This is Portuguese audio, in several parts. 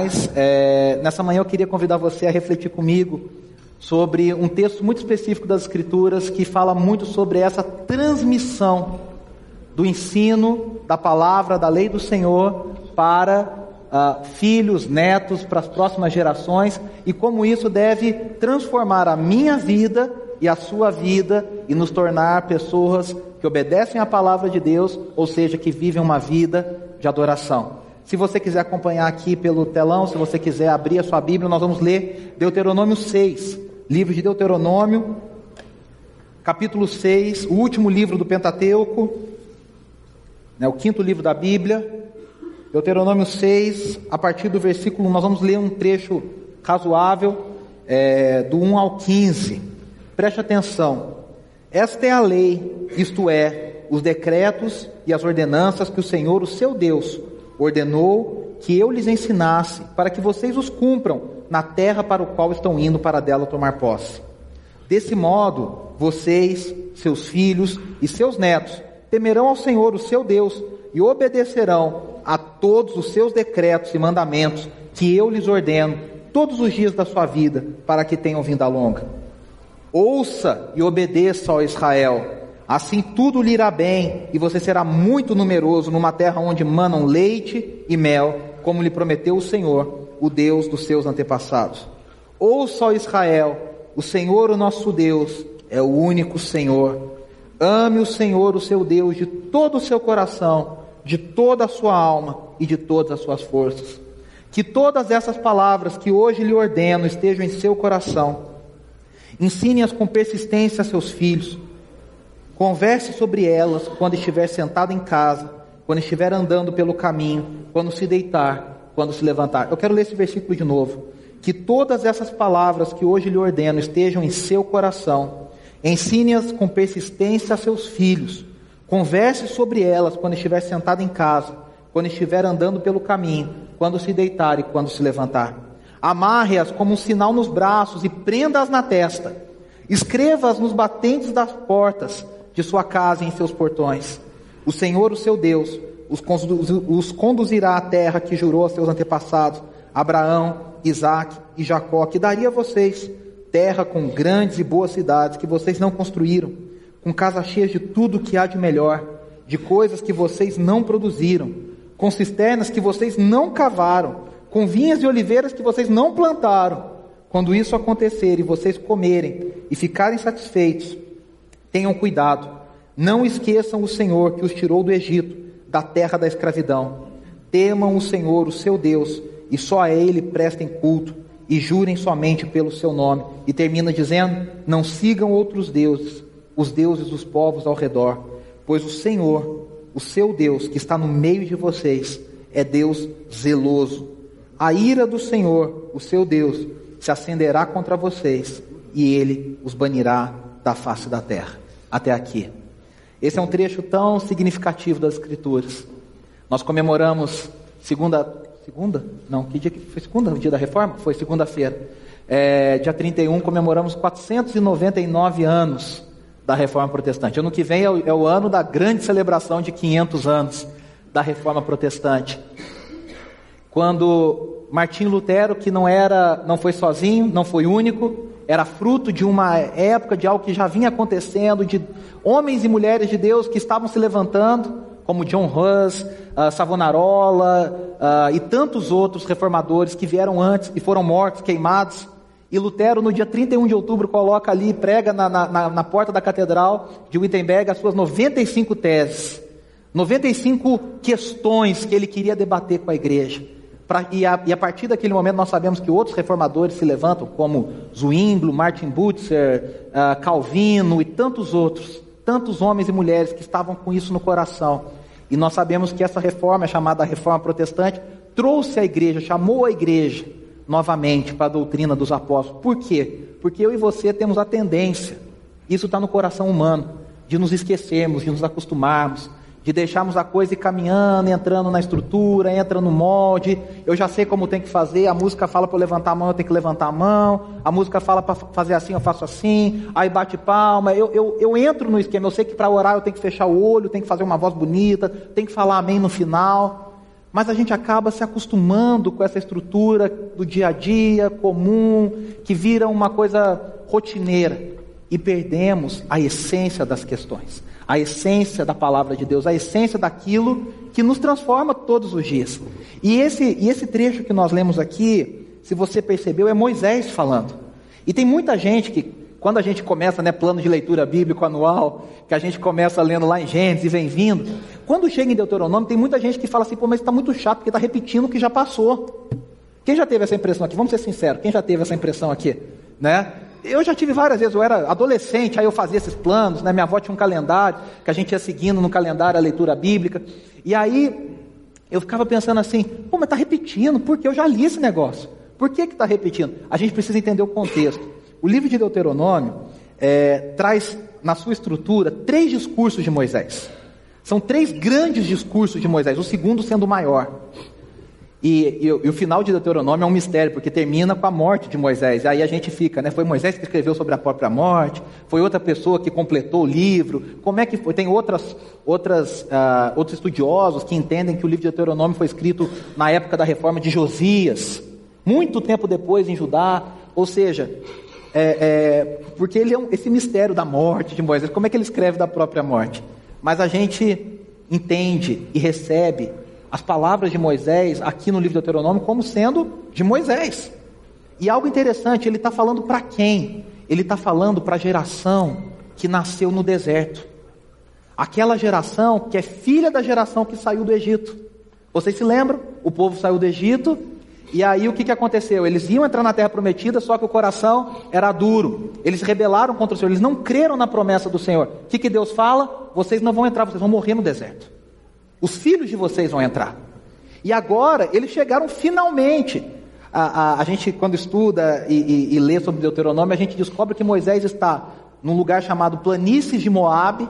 Mas é, nessa manhã eu queria convidar você a refletir comigo sobre um texto muito específico das Escrituras que fala muito sobre essa transmissão do ensino da palavra, da lei do Senhor para uh, filhos, netos, para as próximas gerações e como isso deve transformar a minha vida e a sua vida e nos tornar pessoas que obedecem à palavra de Deus, ou seja, que vivem uma vida de adoração. Se você quiser acompanhar aqui pelo telão, se você quiser abrir a sua Bíblia, nós vamos ler Deuteronômio 6, livro de Deuteronômio, capítulo 6, o último livro do Pentateuco, né, o quinto livro da Bíblia. Deuteronômio 6, a partir do versículo, nós vamos ler um trecho razoável, é, do 1 ao 15. Preste atenção. Esta é a lei, isto é, os decretos e as ordenanças que o Senhor, o seu Deus, ordenou que eu lhes ensinasse, para que vocês os cumpram na terra para o qual estão indo para dela tomar posse. Desse modo, vocês, seus filhos e seus netos temerão ao Senhor, o seu Deus, e obedecerão a todos os seus decretos e mandamentos que eu lhes ordeno todos os dias da sua vida, para que tenham vinda longa. Ouça e obedeça, ó Israel, assim tudo lhe irá bem, e você será muito numeroso numa terra onde manam leite e mel, como lhe prometeu o Senhor, o Deus dos seus antepassados. Ouça, ó Israel, o Senhor, o nosso Deus, é o único Senhor. Ame o Senhor, o seu Deus, de todo o seu coração de toda a sua alma e de todas as suas forças. Que todas essas palavras que hoje lhe ordeno estejam em seu coração. Ensine-as com persistência a seus filhos. Converse sobre elas quando estiver sentado em casa, quando estiver andando pelo caminho, quando se deitar, quando se levantar. Eu quero ler esse versículo de novo. Que todas essas palavras que hoje lhe ordeno estejam em seu coração. Ensine-as com persistência a seus filhos. Converse sobre elas quando estiver sentado em casa, quando estiver andando pelo caminho, quando se deitar e quando se levantar. Amarre-as como um sinal nos braços e prenda-as na testa. Escreva-as nos batentes das portas de sua casa e em seus portões. O Senhor, o seu Deus, os conduzirá à terra que jurou a seus antepassados, Abraão, Isaac e Jacó, que daria a vocês, terra com grandes e boas cidades que vocês não construíram com casas cheias de tudo que há de melhor, de coisas que vocês não produziram, com cisternas que vocês não cavaram, com vinhas e oliveiras que vocês não plantaram. Quando isso acontecer e vocês comerem e ficarem satisfeitos, tenham cuidado, não esqueçam o Senhor que os tirou do Egito, da terra da escravidão. Temam o Senhor, o seu Deus, e só a Ele prestem culto, e jurem somente pelo seu nome. E termina dizendo: Não sigam outros deuses os deuses dos povos ao redor, pois o Senhor, o seu Deus, que está no meio de vocês, é Deus zeloso. A ira do Senhor, o seu Deus, se acenderá contra vocês e ele os banirá da face da terra. Até aqui. Esse é um trecho tão significativo das Escrituras. Nós comemoramos segunda, segunda? Não, que dia que foi segunda? O dia da reforma? Foi segunda-feira. É, dia 31 comemoramos 499 anos da Reforma Protestante. Ano que vem é o, é o ano da grande celebração de 500 anos da Reforma Protestante. Quando Martim Lutero, que não era, não foi sozinho, não foi único, era fruto de uma época de algo que já vinha acontecendo, de homens e mulheres de Deus que estavam se levantando, como John Hus, uh, Savonarola uh, e tantos outros reformadores que vieram antes e foram mortos, queimados. E Lutero, no dia 31 de outubro, coloca ali, prega na, na, na porta da catedral de Wittenberg as suas 95 teses, 95 questões que ele queria debater com a igreja. Pra, e, a, e, a, partir daquele momento nós sabemos que outros reformadores se levantam, como Zwingli, Martin Butzer, uh, Calvino e tantos outros, tantos homens e mulheres que estavam com isso no coração. E nós sabemos que essa reforma, chamada Reforma Protestante, trouxe a igreja, chamou a igreja novamente para a doutrina dos apóstolos. Por quê? Porque eu e você temos a tendência, isso está no coração humano, de nos esquecermos, de nos acostumarmos, de deixarmos a coisa ir caminhando, entrando na estrutura, entra no molde. Eu já sei como tem que fazer. A música fala para levantar a mão, eu tenho que levantar a mão. A música fala para fazer assim, eu faço assim. Aí bate palma. Eu, eu, eu entro no esquema. Eu sei que para orar eu tenho que fechar o olho, tenho que fazer uma voz bonita, tenho que falar amém no final. mas a gente acaba se acostumando com essa estrutura do dia a dia comum, que vira uma coisa rotineira, e perdemos a essência das questões, a essência da palavra de Deus, a essência daquilo que nos transforma todos os dias. E esse, e esse trecho que nós lemos aqui, se você percebeu, é Moisés falando. E tem muita gente que, quando a gente começa, né, plano de leitura bíblico anual, que a gente começa lendo lá em Gênesis e vem vindo, quando chega em Deuteronômio, tem muita gente que fala assim, pô, mas está muito chato, porque está repetindo o que já passou. Quem já teve essa impressão aqui? Vamos ser sinceros, quem já teve essa impressão aqui? Né? Eu já tive várias vezes, eu era adolescente, aí eu fazia esses planos, né? minha avó tinha um calendário, que a gente ia seguindo no calendário a leitura bíblica, e aí eu ficava pensando assim, pô, mas está repetindo, porque eu já li esse negócio. Por que está repetindo? A gente precisa entender o contexto. O livro de Deuteronômio é, traz na sua estrutura três discursos de Moisés. São três grandes discursos de Moisés, o segundo sendo o maior. E, e, e, o final de Deuteronômio é um mistério, porque termina com a morte de Moisés. Aí a gente fica, né? Foi Moisés que escreveu sobre a própria morte, foi outra pessoa que completou o livro. Como é que foi? Tem outras, outras, uh, outros estudiosos que entendem que o livro de Deuteronômio foi escrito na época da reforma de Josias, muito tempo depois em Judá. Ou seja, é, é, porque ele é um, esse mistério da morte de Moisés, como é que ele escreve da própria morte? Mas a gente entende e recebe as palavras de Moisés aqui no livro de Deuteronômio como sendo de Moisés. E algo interessante, ele está falando para quem? Ele está falando para a geração que nasceu no deserto. Aquela geração que é filha da geração que saiu do Egito. Vocês se lembram? O povo saiu do Egito, e aí o que, que aconteceu? Eles iam entrar na terra prometida, só que o coração era duro. Eles rebelaram contra o Senhor, eles não creram na promessa do Senhor. O que, que Deus fala? Vocês não vão entrar, vocês vão morrer no deserto. Os filhos de vocês vão entrar. E agora eles chegaram finalmente. A, a, a gente, quando estuda e, e, e, lê sobre Deuteronômio, a gente descobre que Moisés está num lugar chamado Planícies de Moabe,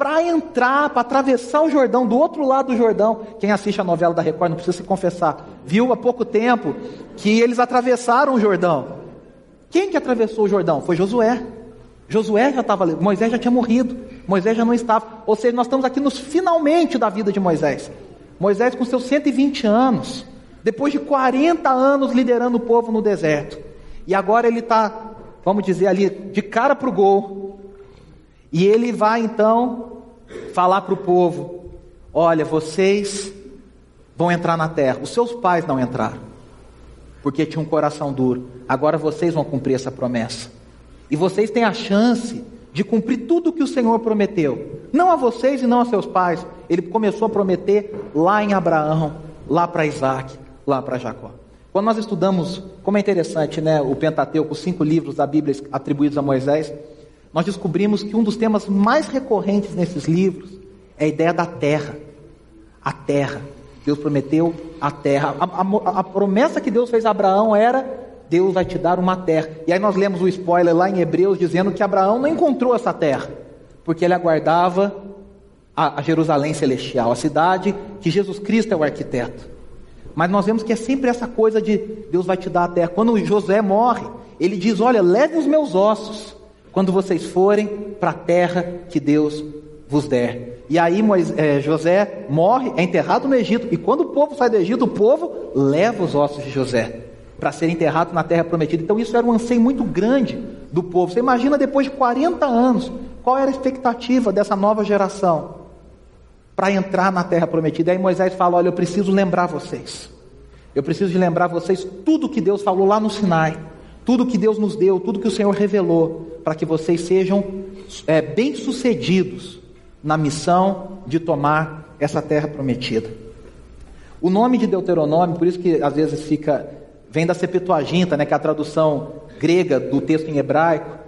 para entrar, para atravessar o Jordão, do outro lado do Jordão. Quem assiste a novela da Record, não precisa se confessar, viu há pouco tempo que eles atravessaram o Jordão. Quem que atravessou o Jordão? Foi Josué. Josué já estava ali, Moisés já tinha morrido, Moisés já não estava. Ou seja, nós estamos aqui nos finalmente da vida de Moisés. Moisés com seus 120 anos, depois de 40 anos liderando o povo no deserto. E agora ele está, vamos dizer ali, de cara para o gol. E ele vai então falar para o povo: olha, vocês vão entrar na terra. Os seus pais não entraram, porque tinham um coração duro. Agora vocês vão cumprir essa promessa. E vocês têm a chance de cumprir tudo o que o Senhor prometeu. Não a vocês e não a seus pais. Ele começou a prometer lá em Abraão, lá para Isaac, lá para Jacó. Quando nós estudamos, como é interessante, né, o Pentateuco, os cinco livros da Bíblia atribuídos a Moisés, nós descobrimos que um dos temas mais recorrentes nesses livros é a ideia da terra. A terra. Deus prometeu a terra. A, a, a promessa que Deus fez a Abraão era Deus vai te dar uma terra. E aí nós lemos o spoiler lá em Hebreus dizendo que Abraão não encontrou essa terra, porque ele aguardava a, Jerusalém celestial, a cidade que Jesus Cristo é o arquiteto. Mas nós vemos que é sempre essa coisa de Deus vai te dar a terra. Quando José morre, ele diz: Olha, leve os meus ossos quando vocês forem para a terra que Deus vos der. E aí Moisés, é, José morre, é enterrado no Egito. E quando o povo sai do Egito, o povo leva os ossos de José para ser enterrado na terra prometida. Então isso era um anseio muito grande do povo. Você imagina depois de 40 anos, qual era a expectativa dessa nova geração para entrar na terra prometida? Aí Moisés fala: Olha, eu preciso lembrar vocês. Eu preciso de lembrar vocês tudo que Deus falou lá no Sinai, tudo que Deus nos deu, tudo que o Senhor revelou, para que vocês sejam é, bem-sucedidos na missão de tomar essa terra prometida. O nome de Deuteronômio, por isso que às vezes fica vem da Septuaginta, né, que é a tradução grega do texto em hebraico,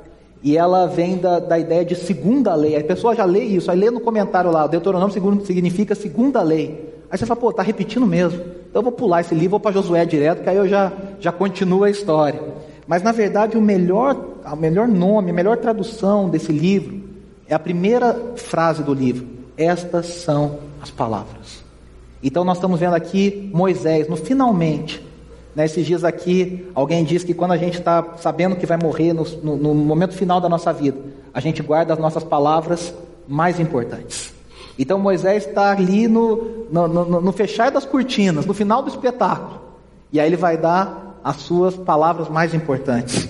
e ela vem da, da ideia de segunda lei. A pessoa já lê isso, aí lê no comentário lá, Deuteronômio significa segunda lei. Aí você fala, pô, tá repetindo mesmo. Então eu vou pular esse livro, vou para Josué direto, que aí eu já, já continuo a história. Mas na verdade o melhor, o melhor nome, a melhor tradução desse livro é a primeira frase do livro. Estas são as palavras. Então nós estamos vendo aqui Moisés, no finalmente, Nesses dias aqui, alguém disse que quando a gente está sabendo que vai morrer no, no, no, momento final da nossa vida, a gente guarda as nossas palavras mais importantes. Então Moisés está ali no, no fechar das cortinas, no final do espetáculo. E aí ele vai dar as suas palavras mais importantes.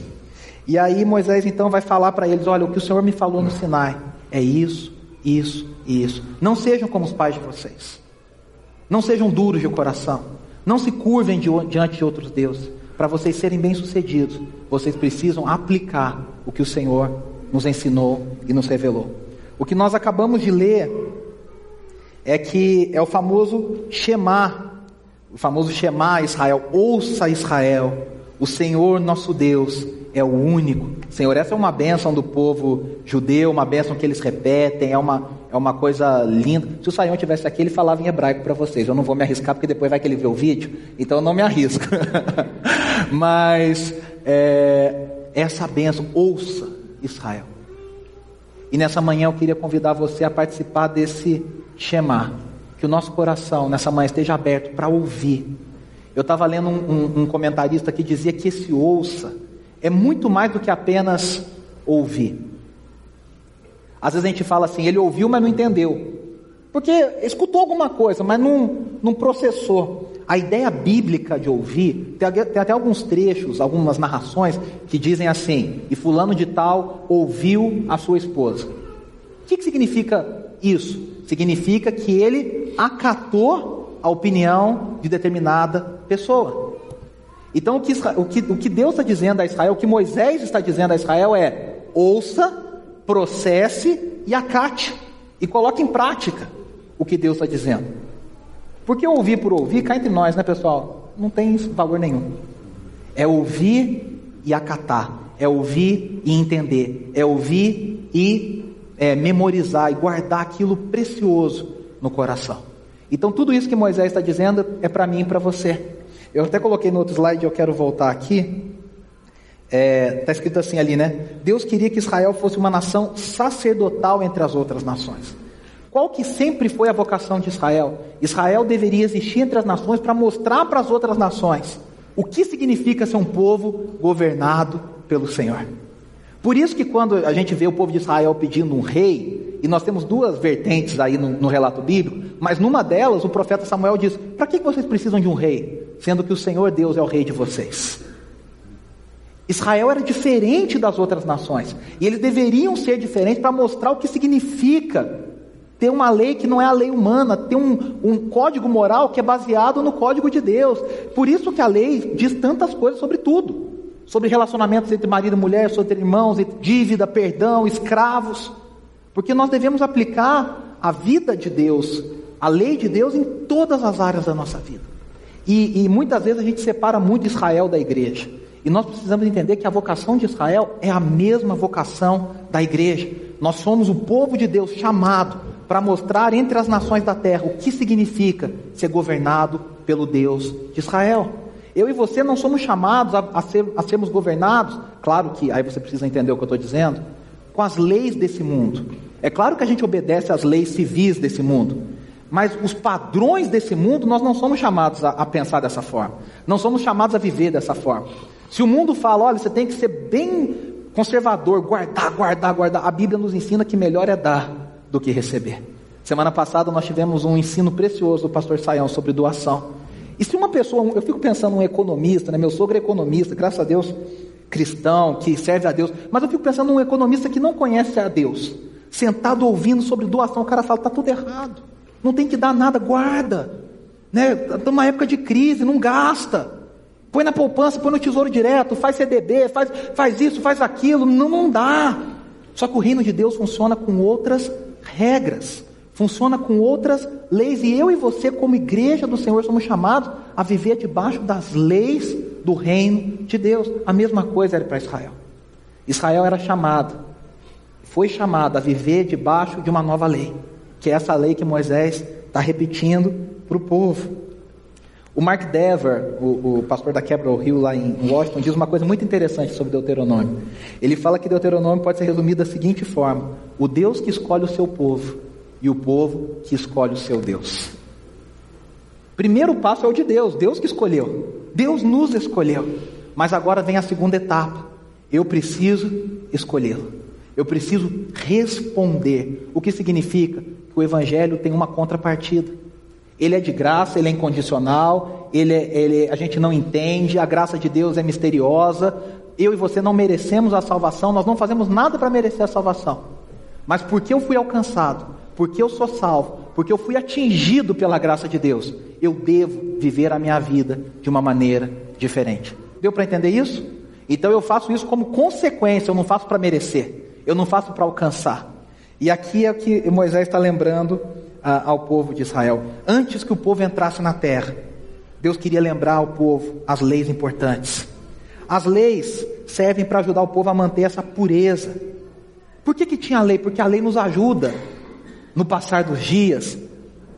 E aí Moisés então vai falar para eles: olha, o que o Senhor me falou no Sinai é isso, isso e isso. Não sejam como os pais de vocês. Não sejam duros de coração. Não se curvem diante de outros deuses. Para vocês serem bem-sucedidos, vocês precisam aplicar o que o Senhor nos ensinou e nos revelou. O que nós acabamos de ler é que é o famoso Shema, o famoso Shema Israel, ouça Israel, o Senhor nosso Deus é o único. Senhor, essa é uma bênção do povo judeu, uma bênção que eles repetem, é uma, é uma coisa linda. Se o Saião tivesse aqui, ele falava em hebraico para vocês. Eu não vou me arriscar, porque depois vai que ele vê o vídeo, então eu não me arrisco. Mas é, essa bênção, ouça Israel. E nessa manhã eu queria convidar você a participar desse Shema. Que o nosso coração nessa manhã esteja aberto para ouvir. Eu estava lendo um, um, um comentarista que dizia que esse ouça é muito mais do que apenas ouvir. Às vezes a gente fala assim, ele ouviu, mas não entendeu. Porque escutou alguma coisa, mas não, não processou. A ideia bíblica de ouvir, tem, tem, até alguns trechos, algumas narrações, que dizem assim: e fulano de tal ouviu a sua esposa. O que, que significa isso? Significa que ele acatou a opinião de determinada pessoa. Então, o que, o que, o que Deus está dizendo a Israel, o que Moisés está dizendo a Israel é: ouça, processe e acate, e coloque em prática o que Deus está dizendo. Porque ouvir por ouvir, cá entre nós, né, pessoal? Não tem valor nenhum. É ouvir e acatar, é ouvir e entender, é ouvir e é, memorizar e guardar aquilo precioso no coração. Então, tudo isso que Moisés está dizendo é para mim e para você. Eu até coloquei no outro slide, eu quero voltar aqui. Está é, tá escrito assim ali, né? Deus queria que Israel fosse uma nação sacerdotal entre as outras nações. Qual que sempre foi a vocação de Israel? Israel deveria existir entre as nações para mostrar para as outras nações o que significa ser um povo governado pelo Senhor. Por isso que quando a gente vê o povo de Israel pedindo um rei, e nós temos duas vertentes aí no, no relato bíblico, mas numa delas o profeta Samuel diz: para que vocês precisam de um rei? Sendo que o Senhor Deus é o rei de vocês. Israel era diferente das outras nações, e eles deveriam ser diferentes para mostrar o que significa ter uma lei que não é a lei humana, ter um, um código moral que é baseado no código de Deus. Por isso que a lei diz tantas coisas sobre tudo. Sobre relacionamentos entre marido e mulher, sobre irmãos, dívida, perdão, escravos. Porque nós devemos aplicar a vida de Deus, a lei de Deus em todas as áreas da nossa vida. E, e, muitas vezes a gente separa muito Israel da igreja. E nós precisamos entender que a vocação de Israel é a mesma vocação da igreja. Nós somos o povo de Deus chamado para mostrar entre as nações da terra o que significa ser governado pelo Deus de Israel. Eu e você não somos chamados a, a, ser, a sermos governados, claro que aí você precisa entender o que eu estou dizendo, com as leis desse mundo. É claro que a gente obedece às leis civis desse mundo, mas os padrões desse mundo, nós não somos chamados a, a, pensar dessa forma. Não somos chamados a viver dessa forma. Se o mundo fala, olha, você tem que ser bem conservador, guardar, guardar, guardar, a Bíblia nos ensina que melhor é dar do que receber. Semana passada nós tivemos um ensino precioso do pastor Saião sobre doação. E se uma pessoa, eu fico pensando um economista, né? meu sogro é economista, graças a Deus, cristão, que serve a Deus, mas eu fico pensando um economista que não conhece a Deus, sentado ouvindo sobre doação, o cara fala, está tudo errado. Não tem que dar nada, guarda. Né? Estamos numa época de crise, não gasta. Põe na poupança, põe no tesouro direto, faz CDB, faz, faz isso, faz aquilo. Não, não dá. Só que o reino de Deus funciona com outras regras, funciona com outras leis. E eu e você, como igreja do Senhor, somos chamados a viver debaixo das leis do reino de Deus. A mesma coisa era para Israel. Israel era chamado, foi chamado a viver debaixo de uma nova lei que é essa lei que Moisés está repetindo para o povo. O Mark Dever, o, o pastor da Quebra Rio lá em Washington, diz uma coisa muito interessante sobre Deuteronômio. Ele fala que Deuteronômio pode ser resumido da seguinte forma: o Deus que escolhe o seu povo e o povo que escolhe o seu Deus. Primeiro passo é o de Deus, Deus que escolheu. Deus nos escolheu. Mas agora vem a segunda etapa. Eu preciso escolhê-lo. Eu preciso responder. O que significa? Que o Evangelho tem uma contrapartida. Ele é de graça, ele é incondicional, ele, é, ele a gente não entende, a graça de Deus é misteriosa. Eu e você não merecemos a salvação, nós não fazemos nada para merecer a salvação. Mas porque eu fui alcançado, porque eu sou salvo, porque eu fui atingido pela graça de Deus, eu devo viver a minha vida de uma maneira diferente. Deu para entender isso? Então eu faço isso como consequência, eu não faço para merecer, eu não faço para alcançar. E aqui é o que Moisés está lembrando ao povo de Israel. Antes que o povo entrasse na terra, Deus queria lembrar ao povo as leis importantes. As leis servem para ajudar o povo a manter essa pureza. Por que, que tinha lei? Porque a lei nos ajuda, no passar dos dias,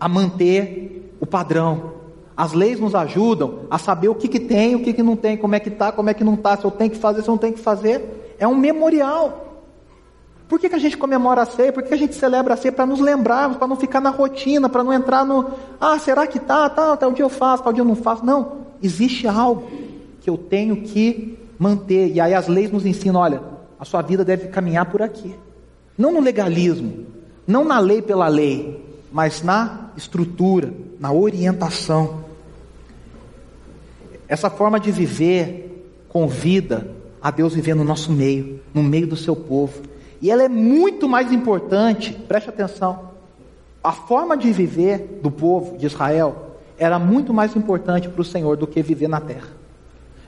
a manter o padrão. As leis nos ajudam a saber o que, que tem, o que, que não tem, como é que está, como é que não está, se eu tenho que fazer, se eu não tenho que fazer. É um memorial. Por que, que a gente comemora a ceia? Por que, que a gente celebra a ceia? Para nos lembrarmos, para não ficar na rotina, para não entrar no. Ah, será que tá? Tá, tal dia eu faço, tal dia eu não faço. Não. Existe algo que eu tenho que manter. E aí as leis nos ensinam: olha, a sua vida deve caminhar por aqui. Não no legalismo, não na lei pela lei, mas na estrutura, na orientação. Essa forma de viver convida a Deus viver no nosso meio, no meio do seu povo. E ela é muito mais importante, preste atenção. A forma de viver do povo de Israel era muito mais importante para o Senhor do que viver na terra.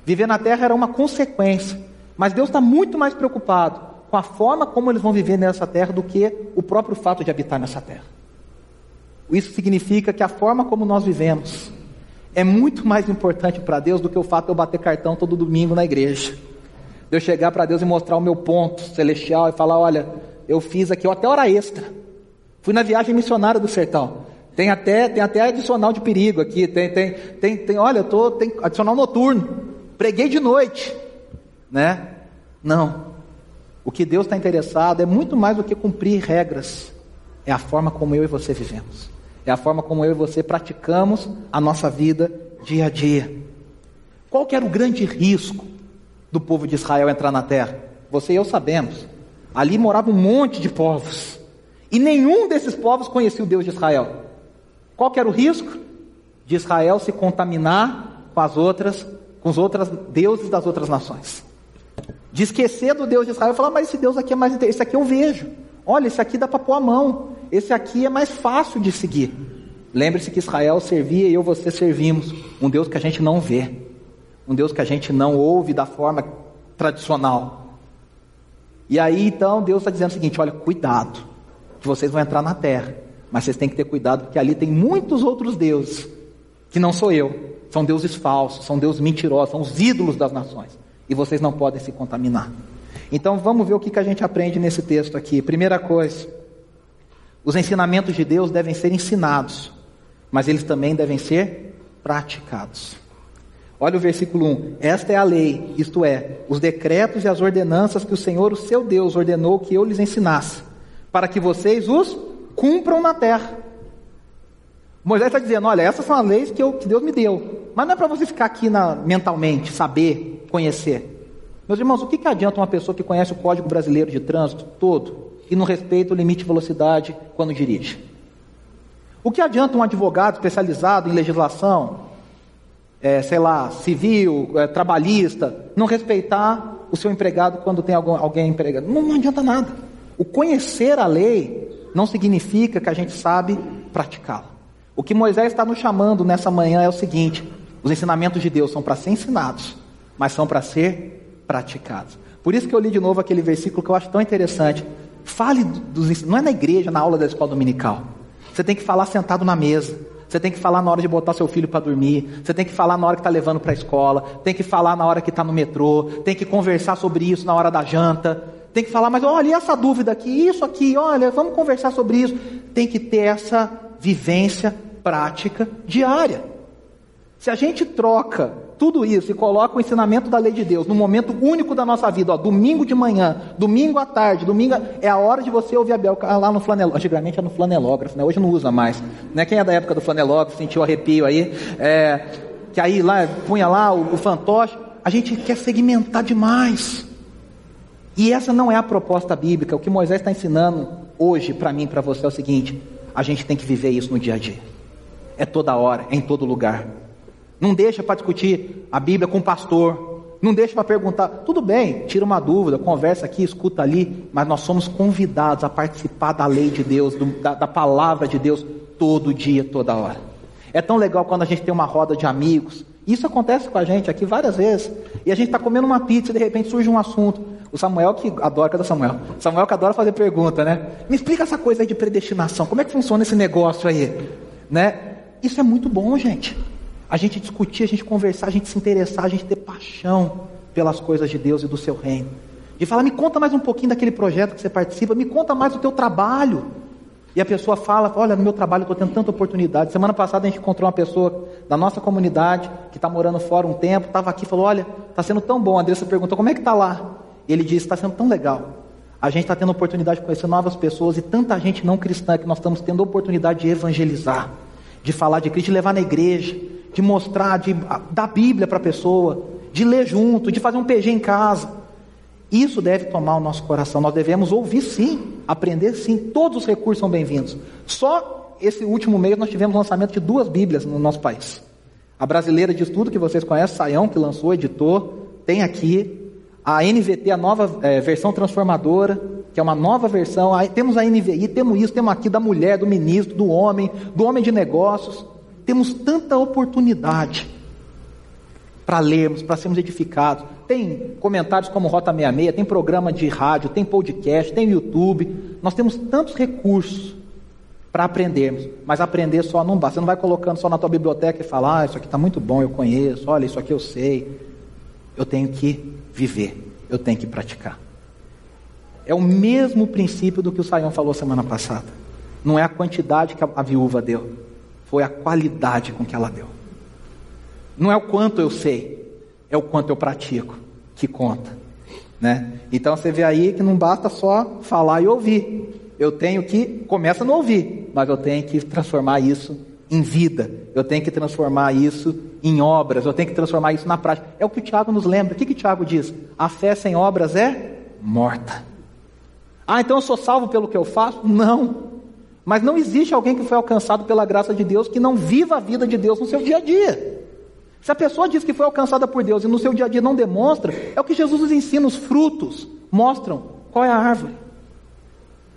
Viver na terra era uma consequência, mas Deus está muito mais preocupado com a forma como eles vão viver nessa terra do que o próprio fato de habitar nessa terra. Isso significa que a forma como nós vivemos é muito mais importante para Deus do que o fato de eu bater cartão todo domingo na igreja de eu chegar para Deus e mostrar o meu ponto celestial e falar: olha, eu fiz aqui até hora extra. Fui na viagem missionária do sertão. Tem até, tem até adicional de perigo aqui. Tem, tem, tem, tem olha, eu tô, tem adicional noturno. Preguei de noite. Né? Não. O que Deus está interessado é muito mais do que cumprir regras. É a forma como eu e você vivemos. É a forma como eu e você praticamos a nossa vida dia a dia. Qual que era o grande risco do povo de Israel entrar na terra? Você e eu sabemos. Ali morava um monte de povos. E nenhum desses povos conhecia o Deus de Israel. Qual era o risco? De Israel se contaminar com as outras, com os outros deuses das outras nações. De esquecer do Deus de Israel e falar, mas esse Deus aqui é mais esse aqui eu vejo. Olha, esse aqui dá para pôr a mão. Esse aqui é mais fácil de seguir. Lembre-se que Israel servia e eu você servimos um Deus que a gente não vê um Deus que a gente não ouve da forma tradicional. E aí então Deus está dizendo o seguinte: olha, cuidado, que vocês vão entrar na terra, mas vocês têm que ter cuidado, porque ali tem muitos outros deuses, que não sou eu, são deuses falsos, são deuses mentirosos, são os ídolos das nações, e vocês não podem se contaminar. Então vamos ver o que, que a gente aprende nesse texto aqui. Primeira coisa, os ensinamentos de Deus devem ser ensinados, mas eles também devem ser praticados. Olha o versículo 1: Esta é a lei, isto é, os decretos e as ordenanças que o Senhor, o seu Deus, ordenou que eu lhes ensinasse, para que vocês os cumpram na terra. Moisés está dizendo: Olha, essas são as leis que, eu, que Deus me deu, mas não é para você ficar aqui na, mentalmente, saber, conhecer. Meus irmãos, o que, que adianta uma pessoa que conhece o Código Brasileiro de Trânsito todo e não respeita o limite de velocidade quando dirige? O que adianta um advogado especializado em legislação, é, sei lá, civil, é, trabalhista, não respeitar o seu empregado quando tem algum, alguém empregado. Não, não adianta nada. O conhecer a lei não significa que a gente sabe praticá-la. O que Moisés está nos chamando nessa manhã é o seguinte: os ensinamentos de Deus são para ser ensinados, mas são para ser praticados. Por isso que eu li de novo aquele versículo que eu acho tão interessante. Fale dos não é na igreja, na aula da escola dominical. Você tem que falar sentado na mesa. Você tem que falar na hora de botar seu filho para dormir. Você tem que falar na hora que está levando para a escola. Tem que falar na hora que está no metrô. Tem que conversar sobre isso na hora da janta. Tem que falar, mas olha, essa dúvida aqui, isso aqui, olha, vamos conversar sobre isso. Tem que ter essa vivência prática diária. Se a gente troca tudo isso e coloca o ensinamento da lei de Deus no momento único da nossa vida, ó, domingo de manhã, domingo à tarde, domingo é a hora de você ouvir Bel lá no flanelógrafo. Antigamente era no flanelógrafo, né? hoje não usa mais. Né? Quem é da época do flanelógrafo sentiu arrepio aí? É, que aí lá punha lá o, o fantoche. A gente quer segmentar demais. E essa não é a proposta bíblica. O que Moisés está ensinando hoje para mim, para você é o seguinte: a gente tem que viver isso no dia a dia. É toda hora, é em todo lugar. Não deixa para discutir a Bíblia com o pastor. Não deixa para perguntar. Tudo bem, tira uma dúvida, conversa aqui, escuta ali. Mas nós somos convidados a participar da lei de Deus, do, da, da palavra de Deus, todo dia, toda hora. É tão legal quando a gente tem uma roda de amigos. Isso acontece com a gente aqui várias vezes. E a gente está comendo uma pizza e de repente surge um assunto. O Samuel que adora, cadê o Samuel? Samuel que adora fazer pergunta, né? Me explica essa coisa aí de predestinação. Como é que funciona esse negócio aí? Né? Isso é muito bom, gente. A gente discutir, a gente conversar, a gente se interessar, a gente ter paixão pelas coisas de Deus e do seu reino. De falar, me conta mais um pouquinho daquele projeto que você participa, me conta mais do teu trabalho. E a pessoa fala, olha, no meu trabalho eu estou tendo tanta oportunidade. Semana passada a gente encontrou uma pessoa da nossa comunidade, que está morando fora um tempo, estava aqui e falou, olha, está sendo tão bom. A Andressa perguntou, como é que está lá? E ele disse, está sendo tão legal. A gente está tendo oportunidade de conhecer novas pessoas e tanta gente não cristã que nós estamos tendo oportunidade de evangelizar, de falar de Cristo, de levar na igreja, de mostrar, de dar Bíblia para a pessoa, de ler junto, de fazer um PG em casa. Isso deve tomar o nosso coração. Nós devemos ouvir sim, aprender sim. Todos os recursos são bem-vindos. Só esse último mês nós tivemos lançamento de duas Bíblias no nosso país. A brasileira de estudo que vocês conhecem, Saião, que lançou, editor, tem aqui. A NVT, a nova é, versão transformadora, que é uma nova versão. Aí, temos a NVI, temos isso, temos aqui da mulher, do ministro, do homem, do homem de negócios. Temos tanta oportunidade para lermos, para sermos edificados. Tem comentários como Rota 66, tem programa de rádio, tem podcast, tem YouTube. Nós temos tantos recursos para aprendermos, mas aprender só não basta. Você não vai colocando só na tua biblioteca e falar, ah, isso aqui está muito bom, eu conheço, olha, isso aqui eu sei. Eu tenho que viver, eu tenho que praticar. É o mesmo princípio do que o Saião falou semana passada. Não é a quantidade que a, viúva deu, foi a qualidade com que ela deu. Não é o quanto eu sei, é o quanto eu pratico que conta. Né? Então você vê aí que não basta só falar e ouvir. Eu tenho que, começa no ouvir, mas eu tenho que transformar isso em vida. Eu tenho que transformar isso em obras. Eu tenho que transformar isso na prática. É o que o Tiago nos lembra. O que, que o Tiago diz? A fé sem obras é morta. Ah, então eu sou salvo pelo que eu faço? Não. Mas não existe alguém que foi alcançado pela graça de Deus que não viva a vida de Deus no seu dia a dia. Se a pessoa diz que foi alcançada por Deus e no seu dia a dia não demonstra, é o que Jesus nos ensina, os frutos mostram qual é a árvore.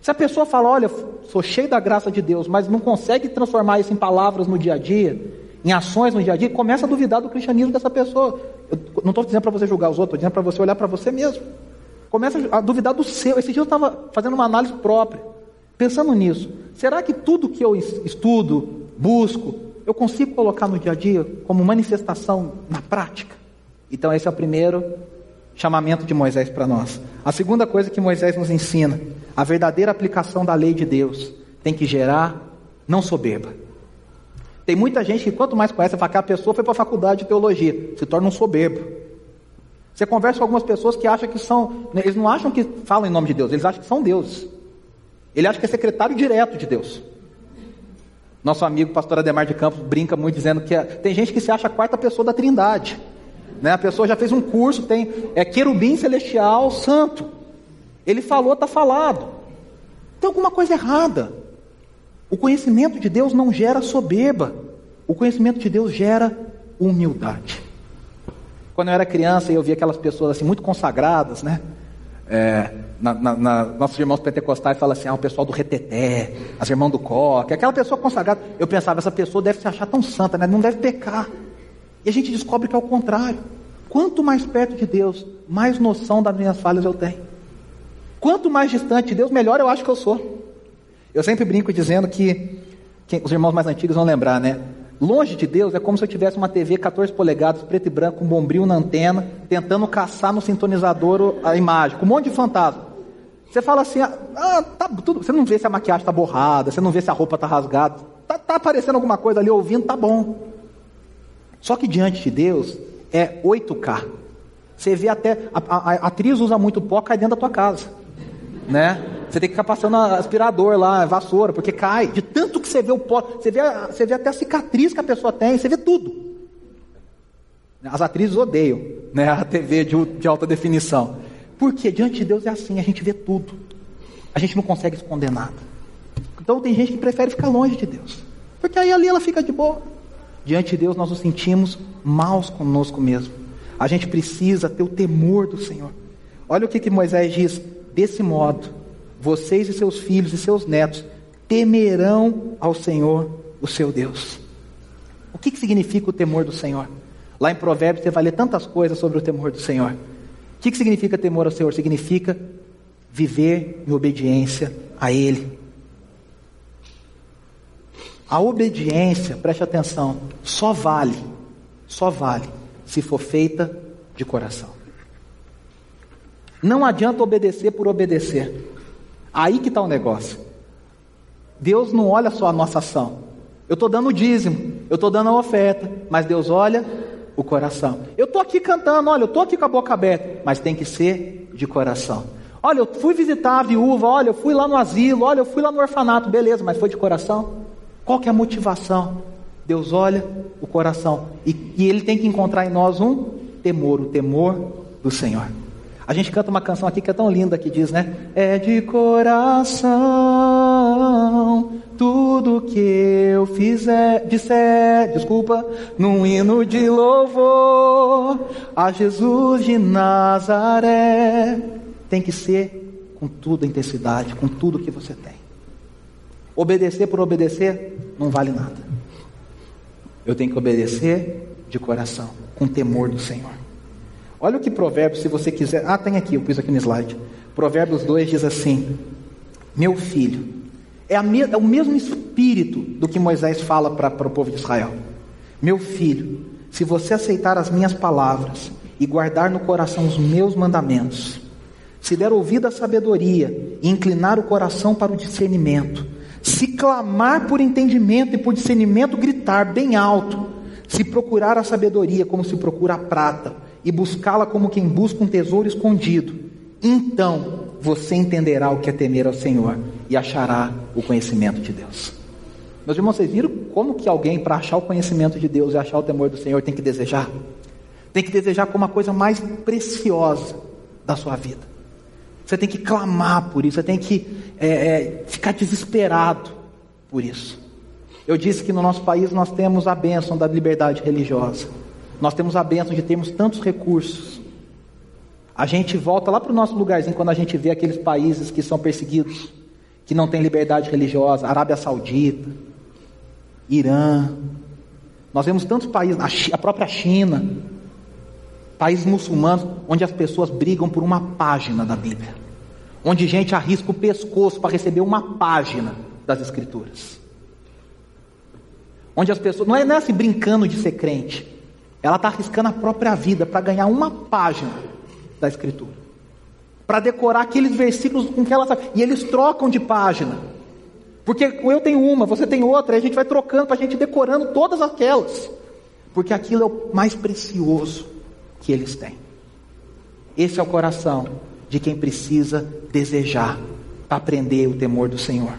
Se a pessoa fala, olha, sou cheio da graça de Deus, mas não consegue transformar isso em palavras no dia a dia, em ações no dia a dia, começa a duvidar do cristianismo dessa pessoa. Eu não estou dizendo para você julgar os outros, estou dizendo para você olhar para você mesmo. Começa a duvidar do seu. Esse dia eu estava fazendo uma análise própria, pensando nisso. Será que tudo que eu estudo, busco, eu consigo colocar no dia a dia como manifestação na prática? Então, esse é o primeiro chamamento de Moisés para nós. A segunda coisa que Moisés nos ensina, a verdadeira aplicação da lei de Deus tem que gerar não soberba. Tem muita gente que, quanto mais conhece, fala que a pessoa foi para a faculdade de teologia, se torna um soberbo. Você conversa com algumas pessoas que acham que são, né, eles não acham que falam em nome de Deus, eles acham que são deuses. Ele acha que é secretário direto de Deus. Nosso amigo pastor Ademar de Campos brinca muito dizendo que tem gente que se acha a quarta pessoa da Trindade. Né? A pessoa já fez um curso, tem é querubim celestial santo. Ele falou, está falado. Tem alguma coisa errada. O conhecimento de Deus não gera soberba. O conhecimento de Deus gera humildade. Quando eu era criança e eu via aquelas pessoas assim muito consagradas, né? É, na, na, na, nossos irmãos pentecostais falam assim, ah, o pessoal do reteté, as irmãs do coque, aquela pessoa consagrada. Eu pensava, essa pessoa deve se achar tão santa, né? não deve pecar. E a gente descobre que é o contrário. Quanto mais perto de Deus, mais noção das minhas falhas eu tenho. Quanto mais distante de Deus, melhor eu acho que eu sou. Eu sempre brinco dizendo que, que os irmãos mais antigos vão lembrar, né? Longe de Deus é como se eu tivesse uma TV 14 polegadas, preto e branco, um bombril na antena, tentando caçar no sintonizador a imagem, com um monte de fantasma. Você fala assim, ah, ah tá tudo. Você não vê se a maquiagem está borrada, você não vê se a roupa está rasgada. Tá, tá aparecendo alguma coisa ali ouvindo, tá bom. Só que diante de Deus é 8K. Você vê até a, a, a atriz usa muito pó, cai dentro da tua casa, né? Você tem que ficar passando aspirador lá, vassoura, porque cai. De tanto você vê o pó, você vê, você vê até a cicatriz que a pessoa tem, você vê tudo. As atrizes odeiam né, a TV de, de alta definição. Porque diante de Deus é assim, a gente vê tudo. A gente não consegue esconder nada. Então tem gente que prefere ficar longe de Deus. Porque aí ali ela fica de boa. Diante de Deus nós nos sentimos maus conosco mesmo. A gente precisa ter o temor do Senhor. Olha o que, que Moisés diz: desse modo, vocês e seus filhos e seus netos temerão ao Senhor, o seu Deus. O que, que significa o temor do Senhor? Lá em Provérbios você vai ler tantas coisas sobre o temor do Senhor. O que, que significa temor ao Senhor? Significa viver em obediência a Ele. A obediência, preste atenção, só vale, só vale se for feita de coração. Não adianta obedecer por obedecer. Aí que está o negócio. Deus não olha só a nossa ação. Eu estou dando o dízimo, eu estou dando a oferta, mas Deus olha o coração. Eu estou aqui cantando, olha, eu estou aqui com a boca aberta, mas tem que ser de coração. Olha, eu fui visitar a viúva, olha, eu fui lá no asilo, olha, eu fui lá no orfanato, beleza, mas foi de coração? Qual que é a motivação? Deus olha o coração e, e Ele tem que encontrar em nós um temor, o temor do Senhor. A gente canta uma canção aqui que é tão linda que diz, né? É de coração tudo que eu fizer, disser, desculpa, num hino de louvor a Jesus de Nazaré. Tem que ser com tudo a intensidade, com tudo que você tem. Obedecer por obedecer não vale nada. Eu tenho que obedecer de coração, com temor do Senhor. Olha o que Provérbios, se você quiser. Ah, tem aqui, eu pus aqui no slide. Provérbios 2 diz assim: Meu filho, é, me, é o mesmo espírito do que Moisés fala para o povo de Israel. Meu filho, se você aceitar as minhas palavras e guardar no coração os meus mandamentos, se der ouvido à sabedoria e inclinar o coração para o discernimento, se clamar por entendimento e por discernimento, gritar bem alto. Se procurar a sabedoria como se procura a prata, e buscá-la como quem busca um tesouro escondido, então você entenderá o que é temer ao Senhor e achará o conhecimento de Deus. Meus irmãos, vocês viram como que alguém, para achar o conhecimento de Deus e achar o temor do Senhor, tem que desejar? Tem que desejar como a coisa mais preciosa da sua vida. Você tem que clamar por isso, você tem que é, é, ficar desesperado por isso. Eu disse que no nosso país nós temos a bênção da liberdade religiosa. Nós temos a bênção de termos tantos recursos. A gente volta lá para o nosso lugarzinho quando a gente vê aqueles países que são perseguidos, que não têm liberdade religiosa, Arábia Saudita, Irã. Nós vemos tantos países, a própria China, países muçulmanos, onde as pessoas brigam por uma página da Bíblia, onde gente arrisca o pescoço para receber uma página das Escrituras, onde as pessoas, não é, não é assim brincando de ser crente, ela está arriscando a própria vida para ganhar uma página da Escritura, para decorar aqueles versículos com que ela sabe, e eles trocam de página. Porque eu tenho uma, você tem outra, e a gente vai trocando para a gente decorando todas aquelas. Porque aquilo é o mais precioso que eles têm. Esse é o coração de quem precisa desejar aprender o temor do Senhor.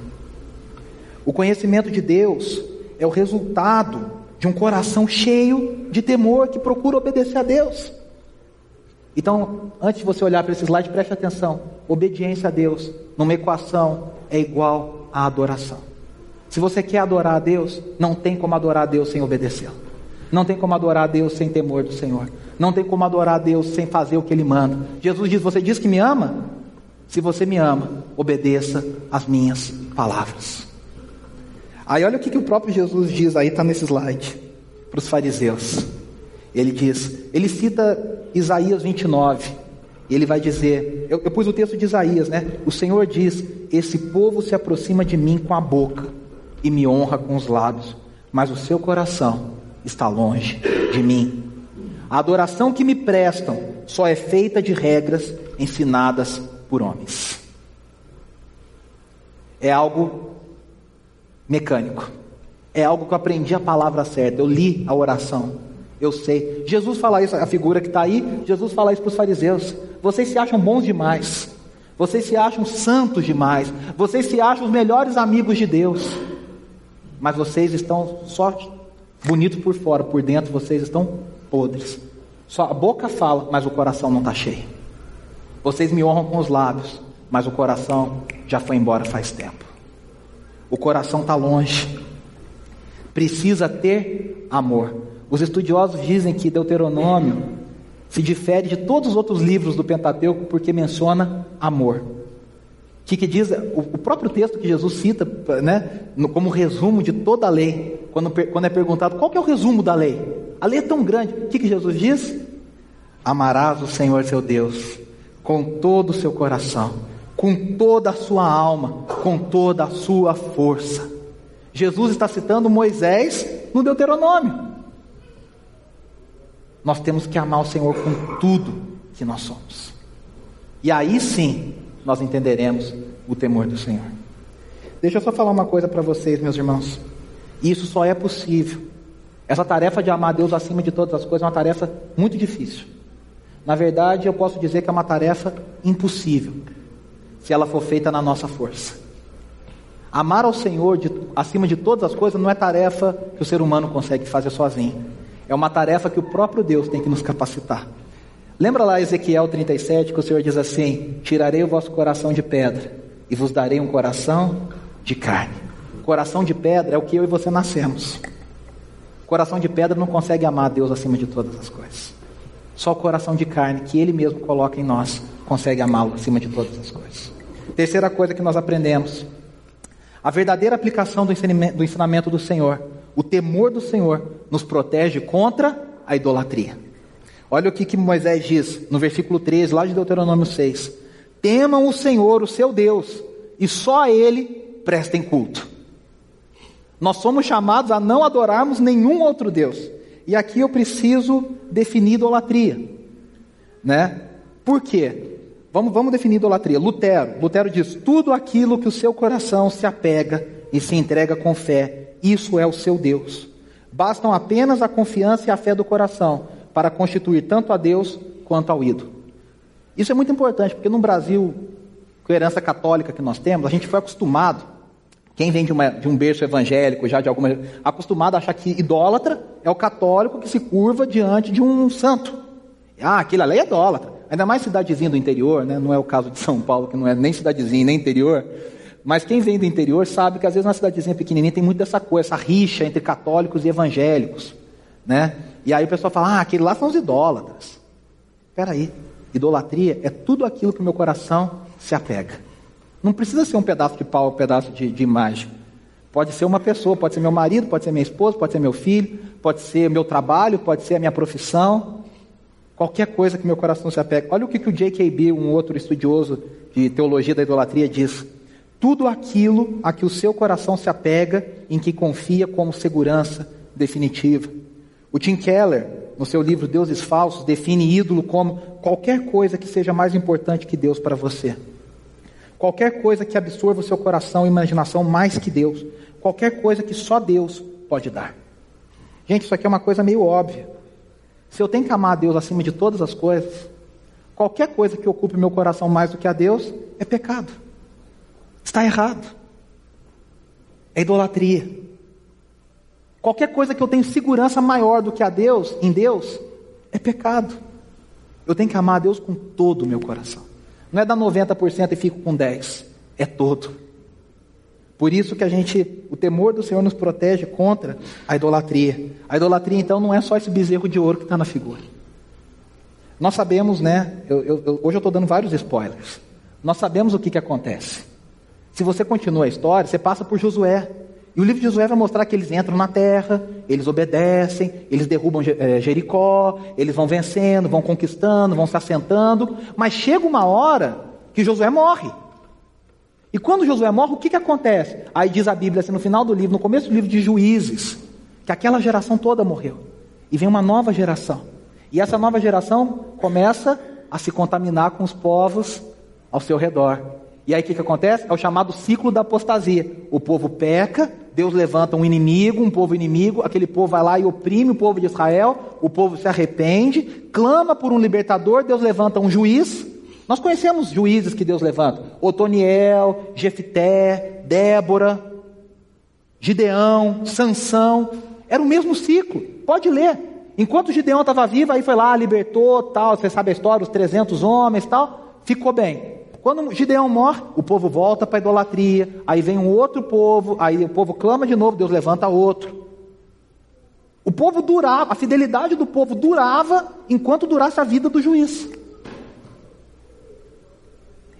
O conhecimento de Deus é o resultado de um coração cheio de temor que procura obedecer a Deus. Então, antes de você olhar para esse slide, preste atenção. Obediência a Deus numa equação é igual à adoração. Se você quer adorar a Deus, não tem como adorar a Deus sem obedecê-lo. Não tem como adorar a Deus sem temor do Senhor. Não tem como adorar a Deus sem fazer o que Ele manda. Jesus diz: Você diz que me ama? Se você me ama, obedeça as minhas palavras. Aí olha o que, que o próprio Jesus diz aí, está nesse slide, para os fariseus. Ele diz, ele cita Isaías 29, e ele vai dizer, eu, eu pus o texto de Isaías, né? O Senhor diz: Esse povo se aproxima de mim com a boca e me honra com os lábios, mas o seu coração está longe de mim. A adoração que me prestam só é feita de regras ensinadas por homens. É algo mecânico. É algo que eu aprendi a palavra certa. Eu li a oração. Eu sei. Jesus fala isso, a figura que está aí, Jesus fala isso para os fariseus. Vocês se acham bons demais. Vocês se acham santos demais. Vocês se acham os melhores amigos de Deus. Mas vocês estão só bonitos por fora, por dentro vocês estão podres. Só a boca fala, mas o coração não está cheio. Vocês me honram com os lábios, mas o coração já foi embora faz tempo. o coração está longe. Precisa ter amor. Os estudiosos dizem que Deuteronômio se difere de todos os outros livros do Pentateuco porque menciona amor. O que, que diz? O, próprio texto que Jesus cita, né, como resumo de toda a lei, quando, quando é perguntado qual é o resumo da lei, a lei é tão grande, o que, que Jesus diz? Amarás o Senhor seu Deus com todo o seu coração, com toda a sua alma, com toda a sua força. Jesus está citando Moisés no Deuteronômio. Nós temos que amar o Senhor com tudo que nós somos. E aí sim nós entenderemos o temor do Senhor. Deixa eu só falar uma coisa para vocês, meus irmãos. Isso só é possível. Essa tarefa de amar Deus acima de todas as coisas é uma tarefa muito difícil. Na verdade, eu posso dizer que é uma tarefa impossível, se ela for feita na nossa força. Amar ao Senhor de, acima de todas as coisas não é tarefa que o ser humano consegue fazer sozinho. É uma tarefa que o próprio Deus tem que nos capacitar. Lembra lá Ezequiel 37 que o Senhor diz assim: Tirarei o vosso coração de pedra e vos darei um coração de carne. Coração de pedra é o que eu e você nascemos. Coração de pedra não consegue amar a Deus acima de todas as coisas. Só o coração de carne que Ele mesmo coloca em nós consegue amá-lo acima de todas as coisas. Terceira coisa que nós aprendemos: a verdadeira aplicação do ensinamento do, Senhor o temor do Senhor nos protege contra a idolatria. Olha o que, que Moisés diz no versículo 13, lá de Deuteronômio 6. Temam o Senhor, o seu Deus, e só a Ele prestem culto. Nós somos chamados a não adorarmos nenhum outro Deus. E aqui eu preciso definir idolatria. Né? Por quê? Vamos, vamos definir idolatria. Lutero, Lutero diz: tudo aquilo que o seu coração se apega e se entrega com fé isso é o seu Deus. Bastam apenas a confiança e a fé do coração para constituir tanto a Deus quanto ao ídolo. Isso é muito importante, porque no Brasil, com a herança católica que nós temos, a gente foi acostumado, quem vem de, uma, de um berço evangélico, já de alguma. acostumado a achar que idólatra é o católico que se curva diante de um santo. Ah, aquilo ali é idólatra. Ainda mais cidadezinha do interior, né? não é o caso de São Paulo, que não é nem cidadezinha nem interior. Mas quem vem do interior sabe que às vezes na cidadezinha pequenininha tem muito dessa coisa, essa rixa entre católicos e evangélicos, né? E aí o pessoal fala, ah, aquele lá são os idólatras. Espera aí, idolatria é tudo aquilo que o meu coração se apega. Não precisa ser um pedaço de pau, um pedaço de, de imagem. Pode ser uma pessoa, pode ser meu marido, pode ser minha esposa, pode ser meu filho, pode ser meu trabalho, pode ser a minha profissão. Qualquer coisa que meu coração se apega. Olha o que, que o J.K.B., um outro estudioso de teologia da idolatria, diz. Tudo aquilo a que o seu coração se apega, em que confia como segurança definitiva. O Tim Keller, no seu livro Deuses Falsos, define ídolo como qualquer coisa que seja mais importante que Deus para você. Qualquer coisa que absorva o seu coração e imaginação mais que Deus. Qualquer coisa que só Deus pode dar. Gente, isso aqui é uma coisa meio óbvia. Se eu tenho que amar a Deus acima de todas as coisas, qualquer coisa que ocupe meu coração mais do que a Deus é pecado. Está errado. É idolatria. Qualquer coisa que eu tenho segurança maior do que a Deus, em Deus, é pecado. Eu tenho que amar a Deus com todo o meu coração. Não é dar 90% e fico com 10%. É todo. Por isso que a gente, o temor do Senhor nos protege contra a idolatria. A idolatria, então, não é só esse bezerro de ouro que está na figura. Nós sabemos, né? Eu, eu, hoje eu estou dando vários spoilers. Nós sabemos o que, que acontece. Se você continua a história, você passa por Josué. E o livro de Josué vai mostrar que eles entram na terra, eles obedecem, eles derrubam eh, Jericó, eles vão vencendo, vão conquistando, vão se assentando. Mas chega uma hora que Josué morre. E quando Josué morre, o que, que acontece? Aí diz a Bíblia, assim, no final do livro, no começo do livro de Juízes, que aquela geração toda morreu. E vem uma nova geração. E essa nova geração começa a se contaminar com os povos ao seu redor. E aí o que, que acontece? É o chamado ciclo da apostasia. O povo peca, Deus levanta um inimigo, um povo inimigo, aquele povo vai lá e oprime o povo de Israel, o povo se arrepende, clama por um libertador, Deus levanta um juiz. Nós conhecemos juízes que Deus levanta: Otoniel, Jefité, Débora, Gideão, Sansão. Era o mesmo ciclo. Pode ler. Enquanto Gideão estava vivo, aí foi lá, libertou, tal, você sabe a história, os 300 homens, tal, ficou bem. Quando Gideão morre, o povo volta para a idolatria, aí vem um outro povo, aí o povo clama de novo, Deus levanta outro. O povo durava, a fidelidade do povo durava enquanto durasse a vida do juiz.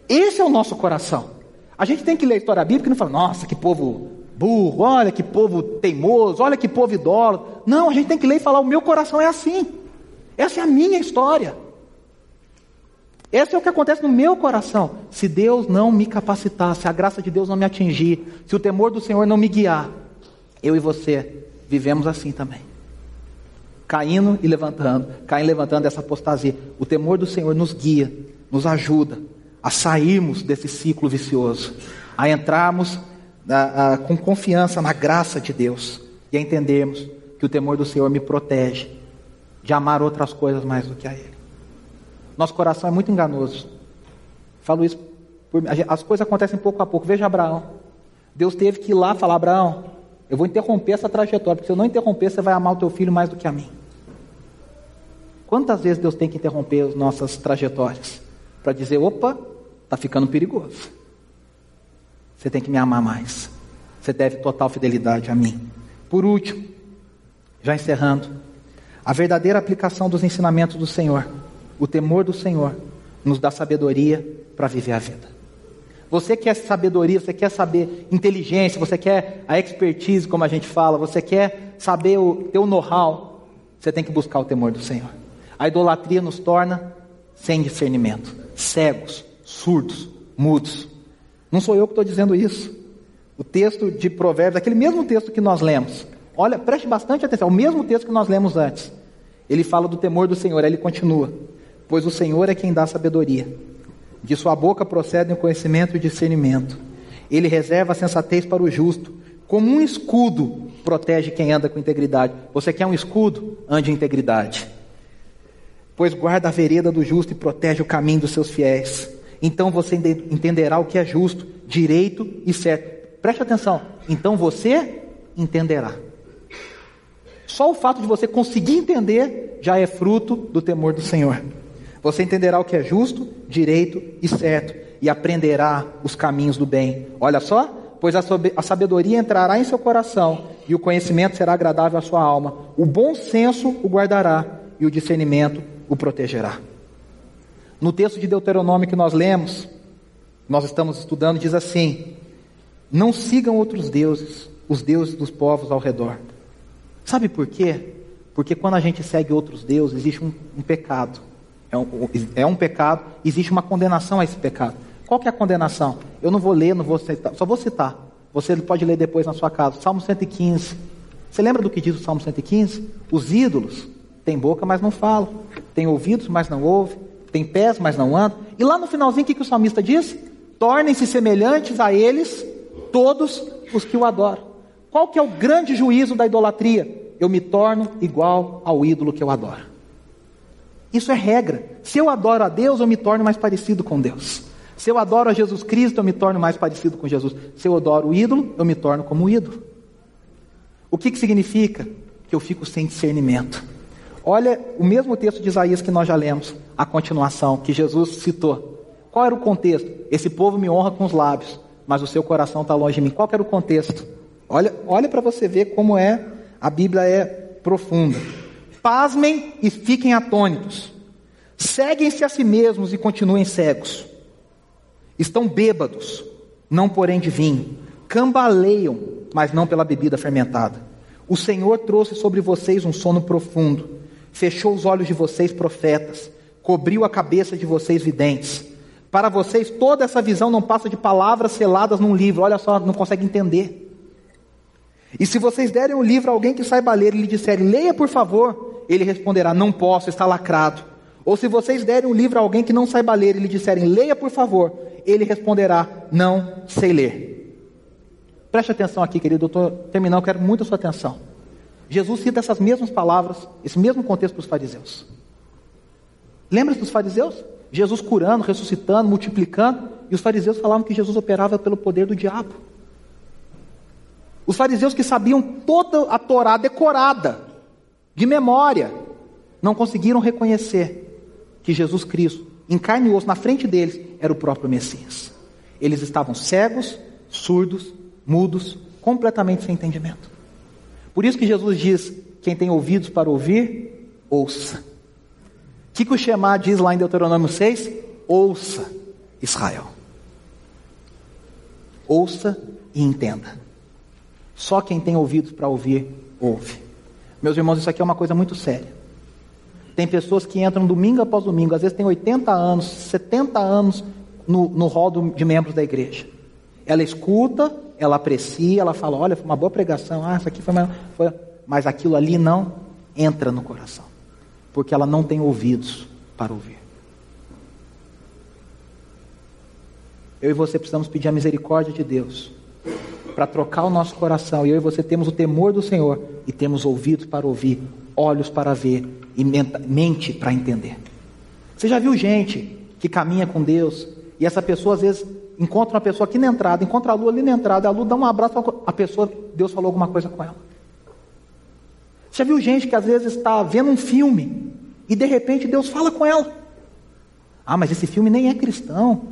Esse é o nosso coração. A gente tem que ler a história bíblica e não falar, nossa, que povo burro, olha que povo teimoso, olha que povo idólatra. Não, a gente tem que ler e falar, o meu coração é assim. Essa é a minha história. Esse é o que acontece no meu coração. Se Deus não me capacitar, se a graça de Deus não me atingir, se o temor do Senhor não me guiar, eu e você vivemos assim também. Caindo e levantando, caindo e levantando essa apostasia. O temor do Senhor nos guia, nos ajuda a sairmos desse ciclo vicioso, a entrarmos a, a, com confiança na graça de Deus e a entendermos que o temor do Senhor me protege de amar outras coisas mais do que a Ele. Nosso coração é muito enganoso. Falo isso. Por, as coisas acontecem pouco a pouco. Veja Abraão. Deus teve que ir lá falar: Abraão, eu vou interromper essa trajetória, porque se eu não interromper, você vai amar o teu filho mais do que a mim. Quantas vezes Deus tem que interromper as nossas trajetórias? Para dizer: opa, está ficando perigoso. Você tem que me amar mais. Você deve total fidelidade a mim. Por último, já encerrando, a verdadeira aplicação dos ensinamentos do Senhor o temor do Senhor nos dá sabedoria para viver a vida. Você quer sabedoria, você quer saber inteligência, você quer a expertise, como a gente fala, você quer saber o teu know-how, você tem que buscar o temor do Senhor. A idolatria nos torna sem discernimento, cegos, surdos, mudos. Não sou eu que estou dizendo isso. O texto de Provérbios, aquele mesmo texto que nós lemos, olha, preste bastante atenção, o mesmo texto que nós lemos antes. Ele fala do temor do Senhor, aí ele continua pois o Senhor é quem dá sabedoria. De sua boca procedem o conhecimento e o discernimento. Ele reserva a sensatez para o justo. Como um escudo protege quem anda com integridade. Você quer um escudo? Ande em integridade. Pois guarda a vereda do justo e protege o caminho dos seus fiéis. Então você entenderá o que é justo, direito e certo. Preste atenção. Então você entenderá. Só o fato de você conseguir entender já é fruto do temor do Senhor. Você entenderá o que é justo, direito e certo, e aprenderá os caminhos do bem. Olha só, pois a sabedoria entrará em seu coração, e o conhecimento será agradável à sua alma. O bom senso o guardará, e o discernimento o protegerá. No texto de Deuteronômio que nós lemos, nós estamos estudando, diz assim: Não sigam outros deuses, os deuses dos povos ao redor. Sabe por quê? Porque quando a gente segue outros deuses, existe um, um pecado é um, é um pecado, existe uma condenação a esse pecado. Qual que é a condenação? Eu não vou ler, não vou citar, só vou citar. Você pode ler depois na sua casa. Salmo 115. Você lembra do que diz o Salmo 115? Os ídolos têm boca, mas não falam. Têm ouvidos, mas não ouvem. Têm pés, mas não andam. E lá no finalzinho, o que, que o salmista diz? Tornem-se semelhantes a eles todos os que o adoram. Qual que é o grande juízo da idolatria? Eu me torno igual ao ídolo que eu adoro. Isso é regra. Se eu adoro a Deus, eu me torno mais parecido com Deus. Se eu adoro a Jesus Cristo, eu me torno mais parecido com Jesus. Se eu adoro o ídolo, eu me torno como o ídolo. O que, que significa? Que eu fico sem discernimento. Olha o mesmo texto de Isaías que nós já lemos, a continuação, que Jesus citou. Qual era o contexto? Esse povo me honra com os lábios, mas o seu coração está longe de mim. Qual era o contexto? Olha, olha para você ver como é, a Bíblia é profunda. Pasmem e fiquem atônitos. Seguem-se a si mesmos e continuem cegos. Estão bêbados, não porém de vinho. Cambaleiam, mas não pela bebida fermentada. O Senhor trouxe sobre vocês um sono profundo. Fechou os olhos de vocês, profetas. Cobriu a cabeça de vocês, videntes. Para vocês, toda essa visão não passa de palavras seladas num livro. Olha só, não consegue entender. E se vocês derem o um livro a alguém que saiba ler e lhe disserem, leia por favor, ele responderá, não posso, está lacrado. Ou se vocês derem um livro a alguém que não saiba ler e lhe disserem, leia por favor, ele responderá, não sei ler. Preste atenção aqui, querido, eu estou terminando, quero muito a sua atenção. Jesus cita essas mesmas palavras, esse mesmo contexto para os fariseus. Lembra-se dos fariseus? Jesus curando, ressuscitando, multiplicando, e os fariseus falavam que Jesus operava pelo poder do diabo. Os fariseus que sabiam toda a Torá decorada, de memória, não conseguiram reconhecer que Jesus Cristo, em carne e osso, na frente deles, era o próprio Messias. Eles estavam cegos, surdos, mudos, completamente sem entendimento. Por isso que Jesus diz: quem tem ouvidos para ouvir, ouça. O que, que o Shema diz lá em Deuteronômio 6? Ouça, Israel. Ouça e entenda. Só quem tem ouvidos para ouvir, ouve. Meus irmãos, isso aqui é uma coisa muito séria. Tem pessoas que entram domingo após domingo, às vezes tem 80 anos, 70 anos no, no rol de membros da igreja. Ela escuta, ela aprecia, ela fala: olha, foi uma boa pregação, ah, isso aqui foi, uma, foi. Mas aquilo ali não entra no coração, porque ela não tem ouvidos para ouvir. Eu e você precisamos pedir a misericórdia de Deus para trocar o nosso coração. E eu e você temos o temor do Senhor e temos ouvidos para ouvir, olhos para ver e mente para entender. Você já viu gente que caminha com Deus e essa pessoa às vezes encontra uma pessoa aqui na entrada, encontra a Lu ali na entrada, a Lu dá um abraço, a pessoa, Deus falou alguma coisa com ela. Você já viu gente que às vezes está vendo um filme e de repente Deus fala com ela? Ah, mas esse filme nem é cristão.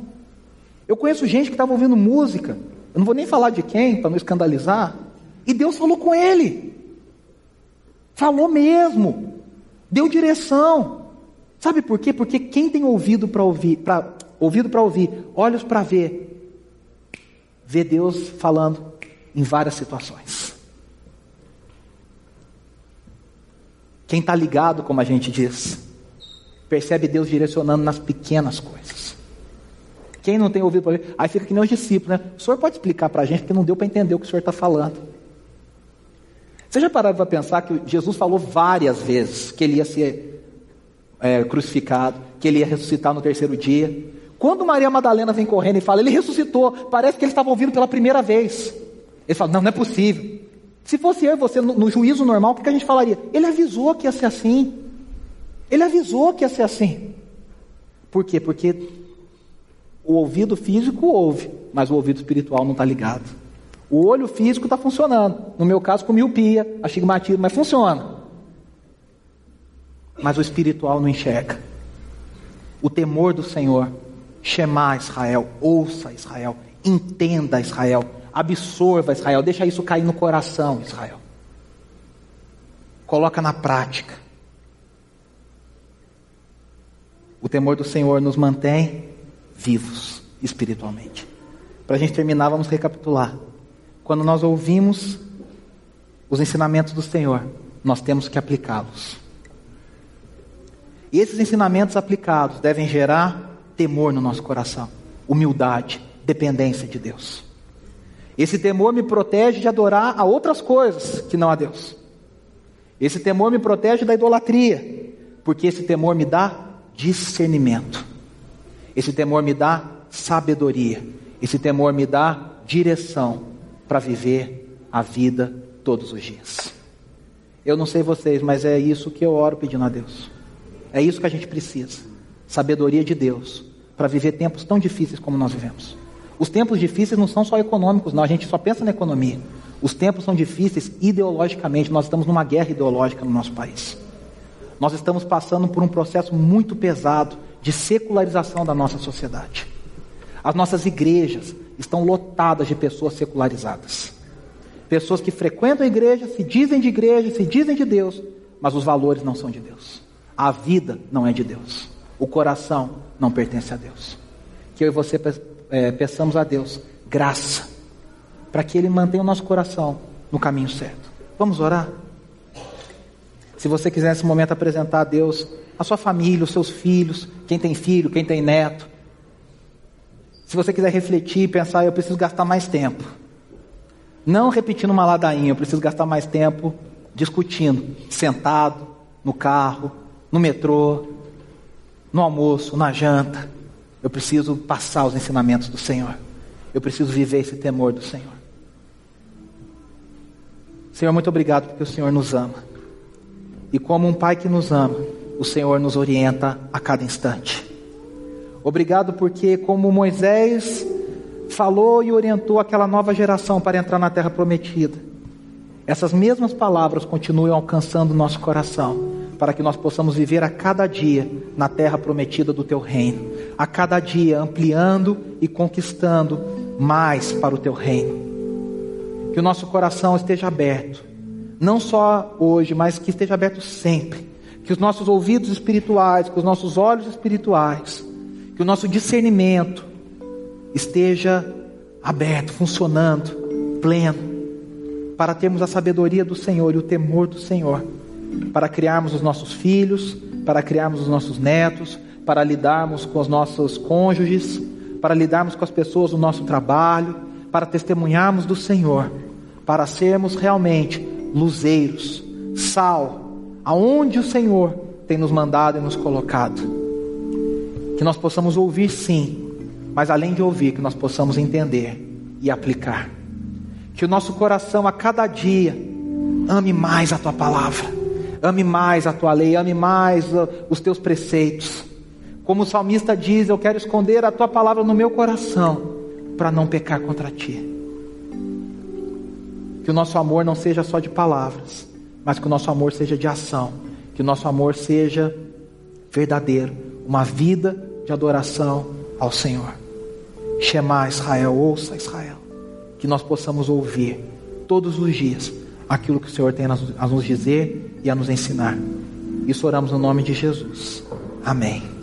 Eu conheço gente que estava ouvindo música, eu não vou nem falar de quem, para não escandalizar, e Deus falou com ele. Falou mesmo. Deu direção. Sabe por quê? Porque quem tem ouvido para ouvir, para ouvido para ouvir, olhos para ver, vê Deus falando em várias situações. Quem está ligado, como a gente diz, percebe Deus direcionando nas pequenas coisas. Quem não tem ouvido para ouvir, aí fica que nem os discípulos, né? O senhor pode explicar para a gente, porque não deu para entender o que o senhor está falando. Você já parou para pensar que Jesus falou várias vezes que ele ia ser é, crucificado, que ele ia ressuscitar no terceiro dia? Quando Maria Madalena vem correndo e fala, ele ressuscitou, parece que ele estava ouvindo pela primeira vez. Ele fala, não, não é possível. Se fosse eu e você no, no juízo normal, o que a gente falaria? Ele avisou que ia ser assim. Ele avisou que ia ser assim. Por quê? Porque o ouvido físico ouve, mas o ouvido espiritual não está ligado. O olho físico está funcionando. No meu caso, com miopia, astigmatismo, mas funciona. Mas o espiritual não enxerga. O temor do Senhor Shema Israel, ouça Israel, entenda Israel, absorva Israel, deixa isso cair no coração, Israel. Coloca na prática. O temor do Senhor nos mantém vivos espiritualmente. Para a gente terminar, vamos recapitular. Quando nós ouvimos os ensinamentos do Senhor, nós temos que aplicá-los. E esses ensinamentos aplicados devem gerar temor no nosso coração, humildade, dependência de Deus. Esse temor me protege de adorar a outras coisas que não a Deus. Esse temor me protege da idolatria, porque esse temor me dá discernimento. Esse temor me dá sabedoria. Esse temor me dá direção para viver a vida todos os dias. Eu não sei vocês, mas é isso que eu oro pedindo a Deus. É isso que a gente precisa. Sabedoria de Deus para viver tempos tão difíceis como nós vivemos. Os tempos difíceis não são só econômicos, não, a gente só pensa na economia. Os tempos são difíceis ideologicamente, nós estamos numa guerra ideológica no nosso país. Nós estamos passando por um processo muito pesado de secularização da nossa sociedade. As nossas igrejas estão lotadas de pessoas secularizadas. Pessoas que frequentam a igreja, se dizem de igreja, se dizem de Deus, mas os valores não são de Deus. A vida não é de Deus. O coração não pertence a Deus. Que eu e você é, peçamos a Deus graça para que Ele mantenha o nosso coração no caminho certo. Vamos orar? Se você quiser nesse momento apresentar a Deus a sua família, os seus filhos, quem tem filho, quem tem neto. Se você quiser refletir e pensar, eu preciso gastar mais tempo. Não repetindo uma ladainha, eu preciso gastar mais tempo discutindo, sentado, no carro, no metrô, no almoço, na janta. Eu preciso passar os ensinamentos do Senhor. Eu preciso viver esse temor do Senhor. Senhor, muito obrigado porque o Senhor nos ama. E como um pai que nos ama, o Senhor nos orienta a cada instante. Obrigado porque, como Moisés falou e orientou aquela nova geração para entrar na terra prometida, essas mesmas palavras continuam alcançando nosso coração para que nós possamos viver a cada dia na terra prometida do teu reino, a cada dia ampliando e conquistando mais para o teu reino. Que o nosso coração esteja aberto, não só hoje, mas que esteja aberto sempre. Que os nossos ouvidos espirituais, que os nossos olhos espirituais, que o nosso discernimento esteja aberto, funcionando, pleno, para termos a sabedoria do Senhor e o temor do Senhor, para criarmos os nossos filhos, para criarmos os nossos netos, para lidarmos com os nossos cônjuges, para lidarmos com as pessoas do nosso trabalho, para testemunharmos do Senhor, para sermos realmente luzeiros, sal, aonde o Senhor tem nos mandado e nos colocado. Que nós possamos ouvir sim, mas além de ouvir, que nós possamos entender e aplicar. Que o nosso coração a cada dia ame mais a tua palavra, ame mais a tua lei, ame mais os teus preceitos. Como o salmista diz, eu quero esconder a tua palavra no meu coração para não pecar contra ti. Que o nosso amor não seja só de palavras, mas que o nosso amor seja de ação, que o nosso amor seja verdadeiro, uma vida de adoração ao Senhor. Shema Israel, ouça Israel. Que nós possamos ouvir todos os dias aquilo que o Senhor tem a nos dizer e a nos ensinar. Isso oramos no nome de Jesus. Amém.